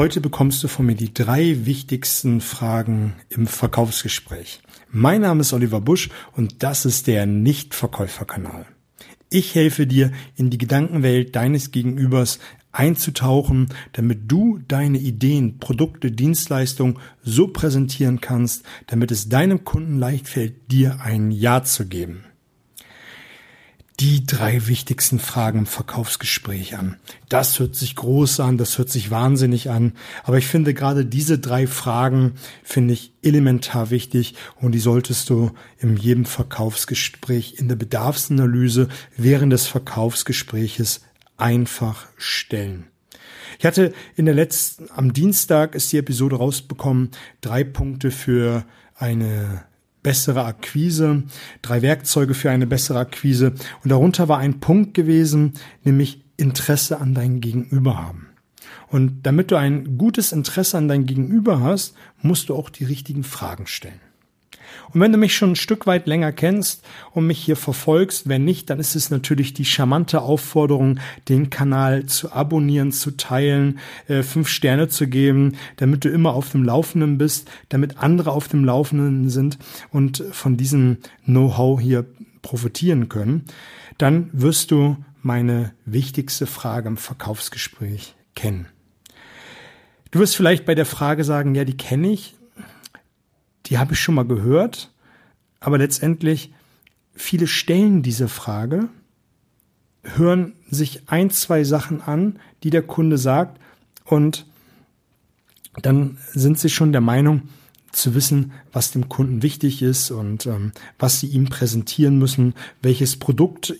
Heute bekommst du von mir die drei wichtigsten Fragen im Verkaufsgespräch. Mein Name ist Oliver Busch und das ist der Nichtverkäuferkanal. Ich helfe dir, in die Gedankenwelt deines Gegenübers einzutauchen, damit du deine Ideen, Produkte, Dienstleistungen so präsentieren kannst, damit es deinem Kunden leicht fällt, dir ein Ja zu geben die drei wichtigsten Fragen im Verkaufsgespräch an. Das hört sich groß an, das hört sich wahnsinnig an, aber ich finde gerade diese drei Fragen finde ich elementar wichtig und die solltest du in jedem Verkaufsgespräch in der Bedarfsanalyse während des Verkaufsgespräches einfach stellen. Ich hatte in der letzten, am Dienstag ist die Episode rausbekommen, drei Punkte für eine bessere Akquise, drei Werkzeuge für eine bessere Akquise. Und darunter war ein Punkt gewesen, nämlich Interesse an deinem Gegenüber haben. Und damit du ein gutes Interesse an dein Gegenüber hast, musst du auch die richtigen Fragen stellen. Und wenn du mich schon ein Stück weit länger kennst und mich hier verfolgst, wenn nicht, dann ist es natürlich die charmante Aufforderung, den Kanal zu abonnieren, zu teilen, äh, fünf Sterne zu geben, damit du immer auf dem Laufenden bist, damit andere auf dem Laufenden sind und von diesem Know-how hier profitieren können. Dann wirst du meine wichtigste Frage im Verkaufsgespräch kennen. Du wirst vielleicht bei der Frage sagen, ja, die kenne ich die habe ich schon mal gehört, aber letztendlich viele stellen diese Frage, hören sich ein, zwei Sachen an, die der Kunde sagt und dann sind sie schon der Meinung zu wissen, was dem Kunden wichtig ist und ähm, was sie ihm präsentieren müssen, welches Produkt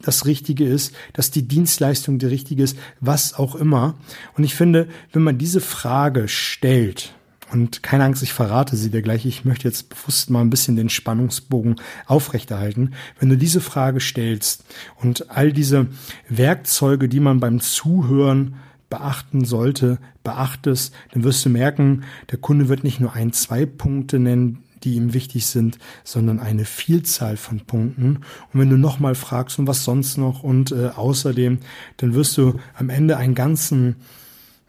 das Richtige ist, dass die Dienstleistung die richtige ist, was auch immer. Und ich finde, wenn man diese Frage stellt, und keine Angst, ich verrate sie dir gleich. Ich möchte jetzt bewusst mal ein bisschen den Spannungsbogen aufrechterhalten. Wenn du diese Frage stellst und all diese Werkzeuge, die man beim Zuhören beachten sollte, beachtest, dann wirst du merken, der Kunde wird nicht nur ein, zwei Punkte nennen, die ihm wichtig sind, sondern eine Vielzahl von Punkten. Und wenn du nochmal fragst und was sonst noch und äh, außerdem, dann wirst du am Ende einen ganzen,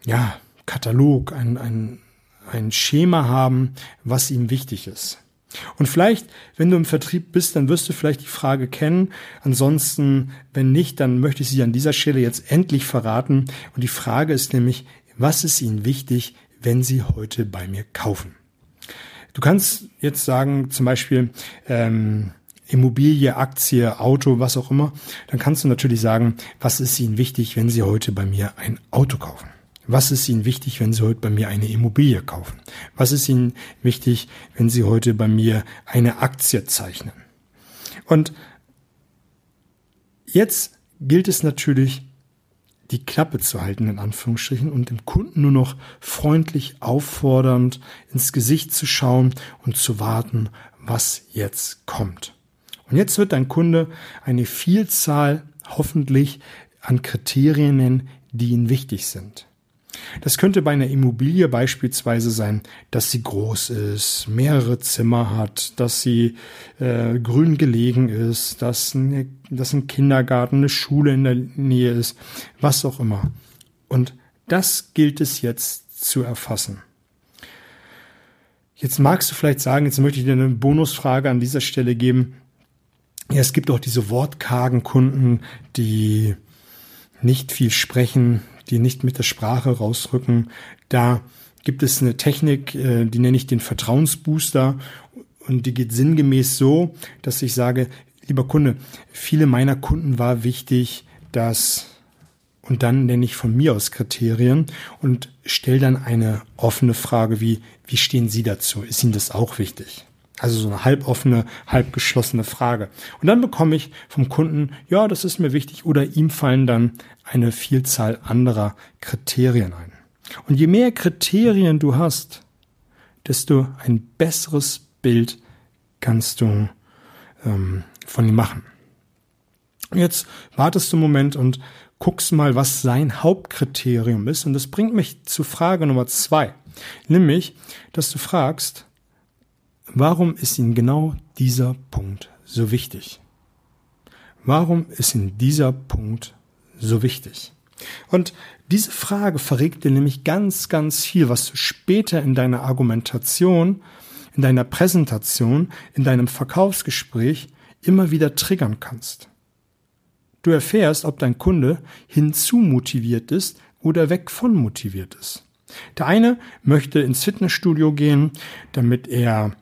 ja, Katalog, ein, ein, ein Schema haben, was ihm wichtig ist. Und vielleicht, wenn du im Vertrieb bist, dann wirst du vielleicht die Frage kennen. Ansonsten, wenn nicht, dann möchte ich sie an dieser Stelle jetzt endlich verraten. Und die Frage ist nämlich, was ist Ihnen wichtig, wenn Sie heute bei mir kaufen? Du kannst jetzt sagen, zum Beispiel ähm, Immobilie, Aktie, Auto, was auch immer. Dann kannst du natürlich sagen, was ist Ihnen wichtig, wenn Sie heute bei mir ein Auto kaufen? Was ist Ihnen wichtig, wenn Sie heute bei mir eine Immobilie kaufen? Was ist Ihnen wichtig, wenn Sie heute bei mir eine Aktie zeichnen? Und jetzt gilt es natürlich, die Klappe zu halten, in Anführungsstrichen, und dem Kunden nur noch freundlich auffordernd ins Gesicht zu schauen und zu warten, was jetzt kommt. Und jetzt wird dein Kunde eine Vielzahl hoffentlich an Kriterien nennen, die ihm wichtig sind. Das könnte bei einer Immobilie beispielsweise sein, dass sie groß ist, mehrere Zimmer hat, dass sie äh, grün gelegen ist, dass, eine, dass ein Kindergarten, eine Schule in der Nähe ist, was auch immer. Und das gilt es jetzt zu erfassen. Jetzt magst du vielleicht sagen, jetzt möchte ich dir eine Bonusfrage an dieser Stelle geben. Ja, es gibt auch diese wortkargen Kunden, die nicht viel sprechen, die nicht mit der Sprache rausrücken. Da gibt es eine Technik, äh, die nenne ich den Vertrauensbooster und die geht sinngemäß so, dass ich sage, lieber Kunde, viele meiner Kunden war wichtig, dass und dann nenne ich von mir aus Kriterien und stelle dann eine offene Frage wie, wie stehen Sie dazu? Ist Ihnen das auch wichtig? Also so eine halboffene, halbgeschlossene Frage. Und dann bekomme ich vom Kunden, ja, das ist mir wichtig, oder ihm fallen dann eine Vielzahl anderer Kriterien ein. Und je mehr Kriterien du hast, desto ein besseres Bild kannst du ähm, von ihm machen. Jetzt wartest du einen Moment und guckst mal, was sein Hauptkriterium ist. Und das bringt mich zu Frage Nummer zwei. Nämlich, dass du fragst, Warum ist Ihnen genau dieser Punkt so wichtig? Warum ist Ihnen dieser Punkt so wichtig? Und diese Frage verregt dir nämlich ganz, ganz viel, was du später in deiner Argumentation, in deiner Präsentation, in deinem Verkaufsgespräch immer wieder triggern kannst. Du erfährst, ob dein Kunde hinzumotiviert ist oder weg von motiviert ist. Der eine möchte ins Fitnessstudio gehen, damit er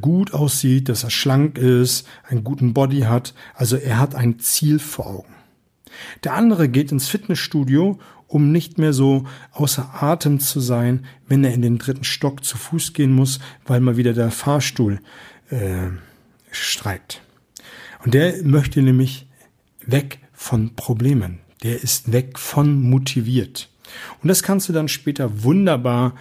gut aussieht, dass er schlank ist, einen guten Body hat. Also er hat ein Ziel vor Augen. Der andere geht ins Fitnessstudio, um nicht mehr so außer Atem zu sein, wenn er in den dritten Stock zu Fuß gehen muss, weil mal wieder der Fahrstuhl äh, streikt. Und der möchte nämlich weg von Problemen. Der ist weg von motiviert. Und das kannst du dann später wunderbar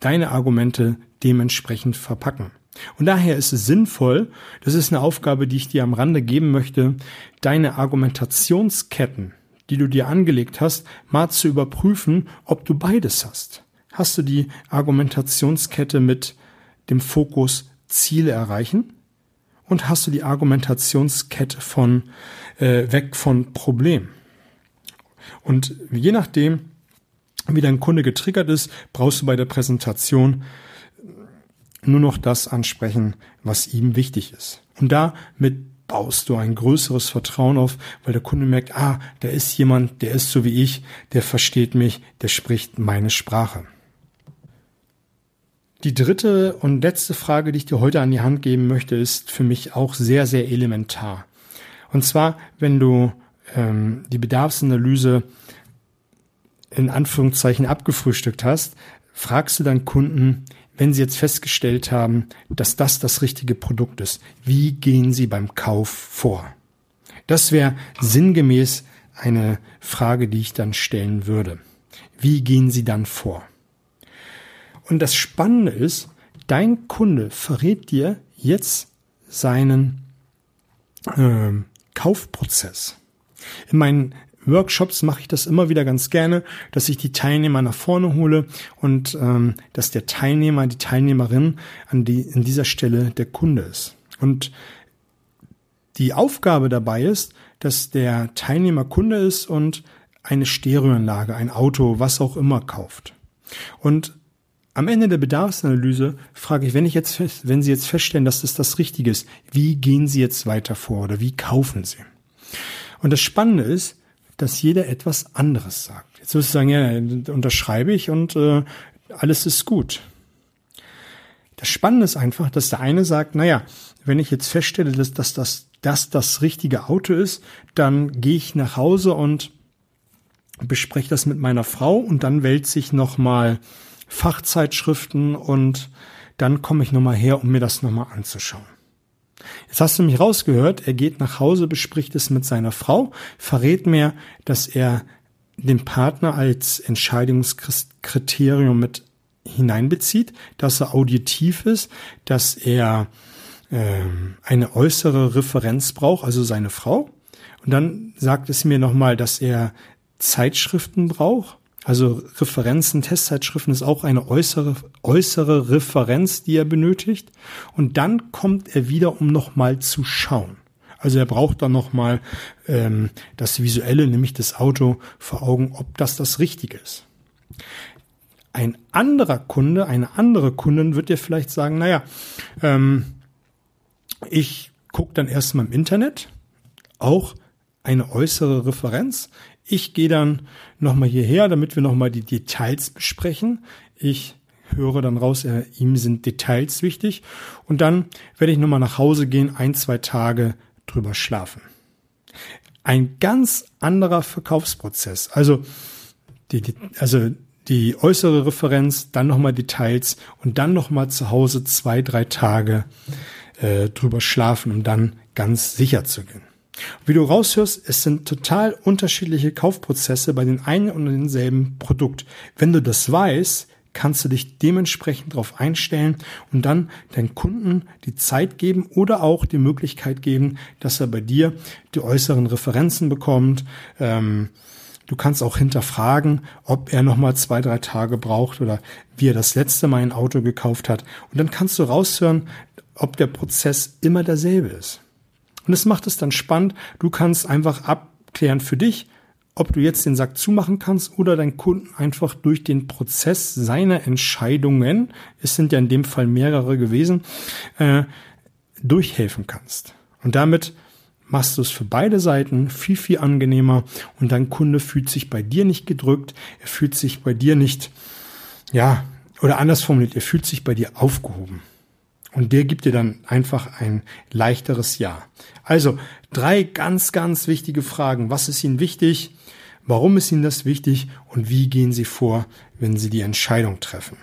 deine Argumente dementsprechend verpacken. Und daher ist es sinnvoll, das ist eine Aufgabe, die ich dir am Rande geben möchte, deine Argumentationsketten, die du dir angelegt hast, mal zu überprüfen, ob du beides hast. Hast du die Argumentationskette mit dem Fokus Ziele erreichen? Und hast du die Argumentationskette von äh, weg von Problem? Und je nachdem, wie dein Kunde getriggert ist, brauchst du bei der Präsentation nur noch das ansprechen, was ihm wichtig ist. Und damit baust du ein größeres Vertrauen auf, weil der Kunde merkt, ah, da ist jemand, der ist so wie ich, der versteht mich, der spricht meine Sprache. Die dritte und letzte Frage, die ich dir heute an die Hand geben möchte, ist für mich auch sehr, sehr elementar. Und zwar, wenn du ähm, die Bedarfsanalyse in Anführungszeichen abgefrühstückt hast, fragst du deinen Kunden, wenn Sie jetzt festgestellt haben, dass das das richtige Produkt ist, wie gehen Sie beim Kauf vor? Das wäre sinngemäß eine Frage, die ich dann stellen würde. Wie gehen Sie dann vor? Und das Spannende ist, dein Kunde verrät dir jetzt seinen äh, Kaufprozess. In meinen Workshops mache ich das immer wieder ganz gerne, dass ich die Teilnehmer nach vorne hole und ähm, dass der Teilnehmer, die Teilnehmerin an die in dieser Stelle der Kunde ist. Und die Aufgabe dabei ist, dass der Teilnehmer Kunde ist und eine Stereoanlage, ein Auto, was auch immer kauft. Und am Ende der Bedarfsanalyse frage ich, wenn ich jetzt, wenn Sie jetzt feststellen, dass das das Richtige ist, wie gehen Sie jetzt weiter vor oder wie kaufen Sie? Und das Spannende ist, dass jeder etwas anderes sagt. Jetzt wirst du sagen, ja, unterschreibe ich und äh, alles ist gut. Das Spannende ist einfach, dass der eine sagt, naja, wenn ich jetzt feststelle, dass, dass, dass das das richtige Auto ist, dann gehe ich nach Hause und bespreche das mit meiner Frau und dann wälze ich nochmal Fachzeitschriften und dann komme ich nochmal her, um mir das nochmal anzuschauen. Jetzt hast du mich rausgehört, er geht nach Hause, bespricht es mit seiner Frau, verrät mir, dass er den Partner als Entscheidungskriterium mit hineinbezieht, dass er auditiv ist, dass er äh, eine äußere Referenz braucht, also seine Frau. Und dann sagt es mir nochmal, dass er Zeitschriften braucht, also Referenzen, Testzeitschriften ist auch eine äußere, äußere Referenz, die er benötigt. Und dann kommt er wieder, um nochmal zu schauen. Also er braucht dann nochmal ähm, das Visuelle, nämlich das Auto vor Augen, ob das das Richtige ist. Ein anderer Kunde, eine andere Kundin wird dir vielleicht sagen, naja, ähm, ich gucke dann erstmal im Internet, auch eine äußere Referenz. Ich gehe dann nochmal hierher, damit wir nochmal die Details besprechen. Ich höre dann raus, äh, ihm sind Details wichtig. Und dann werde ich nochmal nach Hause gehen, ein, zwei Tage drüber schlafen. Ein ganz anderer Verkaufsprozess. Also die, die, also die äußere Referenz, dann nochmal Details und dann nochmal zu Hause zwei, drei Tage äh, drüber schlafen, um dann ganz sicher zu gehen. Wie du raushörst, es sind total unterschiedliche Kaufprozesse bei den einen und denselben Produkt. Wenn du das weißt, kannst du dich dementsprechend darauf einstellen und dann deinen Kunden die Zeit geben oder auch die Möglichkeit geben, dass er bei dir die äußeren Referenzen bekommt. Ähm, du kannst auch hinterfragen, ob er nochmal zwei, drei Tage braucht oder wie er das letzte Mal ein Auto gekauft hat. Und dann kannst du raushören, ob der Prozess immer derselbe ist. Und es macht es dann spannend. Du kannst einfach abklären für dich, ob du jetzt den Sack zumachen kannst oder deinen Kunden einfach durch den Prozess seiner Entscheidungen, es sind ja in dem Fall mehrere gewesen, äh, durchhelfen kannst. Und damit machst du es für beide Seiten viel, viel angenehmer und dein Kunde fühlt sich bei dir nicht gedrückt, er fühlt sich bei dir nicht, ja, oder anders formuliert, er fühlt sich bei dir aufgehoben. Und der gibt dir dann einfach ein leichteres Ja. Also drei ganz, ganz wichtige Fragen. Was ist Ihnen wichtig? Warum ist Ihnen das wichtig? Und wie gehen Sie vor, wenn Sie die Entscheidung treffen?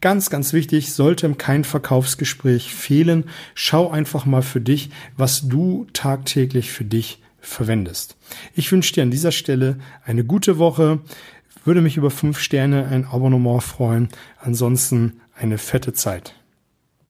Ganz, ganz wichtig, sollte kein Verkaufsgespräch fehlen. Schau einfach mal für dich, was du tagtäglich für dich verwendest. Ich wünsche dir an dieser Stelle eine gute Woche. Würde mich über fünf Sterne, ein Abonnement freuen. Ansonsten eine fette Zeit.